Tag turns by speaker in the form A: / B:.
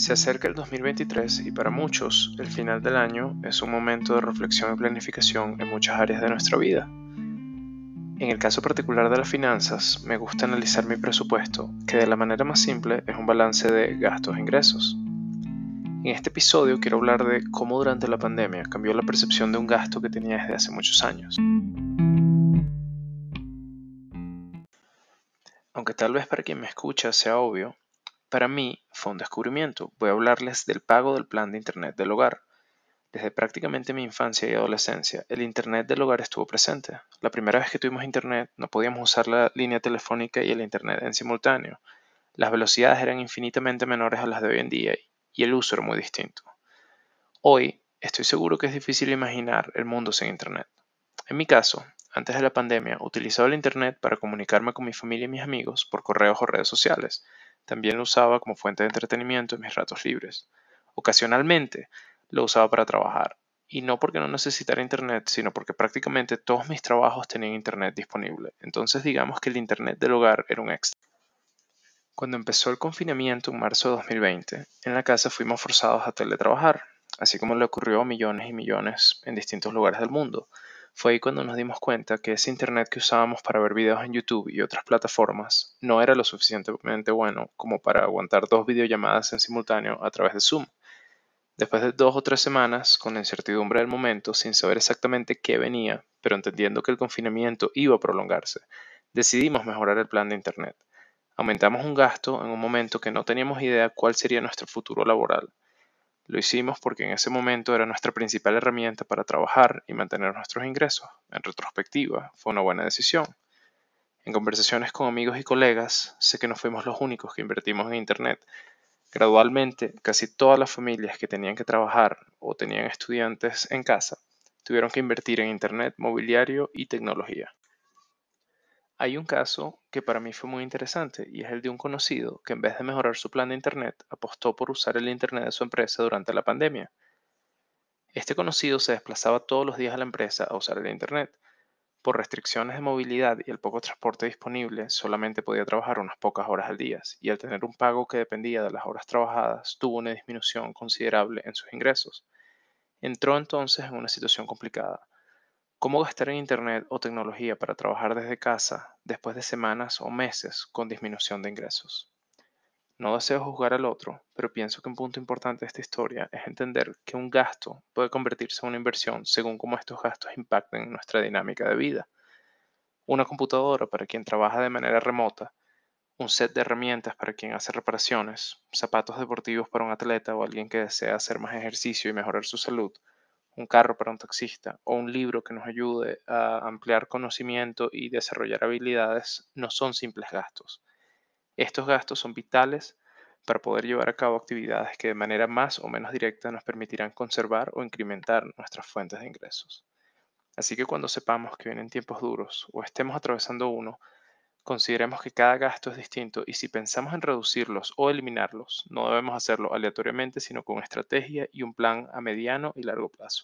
A: Se acerca el 2023 y para muchos el final del año es un momento de reflexión y planificación en muchas áreas de nuestra vida. En el caso particular de las finanzas, me gusta analizar mi presupuesto, que de la manera más simple es un balance de gastos e ingresos. En este episodio quiero hablar de cómo durante la pandemia cambió la percepción de un gasto que tenía desde hace muchos años. Aunque tal vez para quien me escucha sea obvio, para mí fue un descubrimiento. Voy a hablarles del pago del plan de Internet del hogar. Desde prácticamente mi infancia y adolescencia, el Internet del hogar estuvo presente. La primera vez que tuvimos Internet no podíamos usar la línea telefónica y el Internet en simultáneo. Las velocidades eran infinitamente menores a las de hoy en día y el uso era muy distinto. Hoy estoy seguro que es difícil imaginar el mundo sin Internet. En mi caso, antes de la pandemia, utilizaba el Internet para comunicarme con mi familia y mis amigos por correos o redes sociales. También lo usaba como fuente de entretenimiento en mis ratos libres. Ocasionalmente lo usaba para trabajar, y no porque no necesitara Internet, sino porque prácticamente todos mis trabajos tenían Internet disponible. Entonces digamos que el Internet del hogar era un extra. Cuando empezó el confinamiento en marzo de 2020, en la casa fuimos forzados a teletrabajar, así como le ocurrió a millones y millones en distintos lugares del mundo. Fue ahí cuando nos dimos cuenta que ese Internet que usábamos para ver videos en YouTube y otras plataformas no era lo suficientemente bueno como para aguantar dos videollamadas en simultáneo a través de Zoom. Después de dos o tres semanas, con la incertidumbre del momento, sin saber exactamente qué venía, pero entendiendo que el confinamiento iba a prolongarse, decidimos mejorar el plan de Internet. Aumentamos un gasto en un momento que no teníamos idea cuál sería nuestro futuro laboral lo hicimos porque en ese momento era nuestra principal herramienta para trabajar y mantener nuestros ingresos. En retrospectiva, fue una buena decisión. En conversaciones con amigos y colegas, sé que no fuimos los únicos que invertimos en Internet. Gradualmente, casi todas las familias que tenían que trabajar o tenían estudiantes en casa tuvieron que invertir en Internet, mobiliario y tecnología. Hay un caso que para mí fue muy interesante y es el de un conocido que en vez de mejorar su plan de Internet apostó por usar el Internet de su empresa durante la pandemia. Este conocido se desplazaba todos los días a la empresa a usar el Internet. Por restricciones de movilidad y el poco transporte disponible, solamente podía trabajar unas pocas horas al día y al tener un pago que dependía de las horas trabajadas, tuvo una disminución considerable en sus ingresos. Entró entonces en una situación complicada ¿Cómo gastar en Internet o tecnología para trabajar desde casa después de semanas o meses con disminución de ingresos? No deseo juzgar al otro, pero pienso que un punto importante de esta historia es entender que un gasto puede convertirse en una inversión según cómo estos gastos impacten nuestra dinámica de vida. Una computadora para quien trabaja de manera remota, un set de herramientas para quien hace reparaciones, zapatos deportivos para un atleta o alguien que desea hacer más ejercicio y mejorar su salud, un carro para un taxista o un libro que nos ayude a ampliar conocimiento y desarrollar habilidades no son simples gastos. Estos gastos son vitales para poder llevar a cabo actividades que de manera más o menos directa nos permitirán conservar o incrementar nuestras fuentes de ingresos. Así que cuando sepamos que vienen tiempos duros o estemos atravesando uno, Consideremos que cada gasto es distinto y si pensamos en reducirlos o eliminarlos, no debemos hacerlo aleatoriamente, sino con estrategia y un plan a mediano y largo plazo.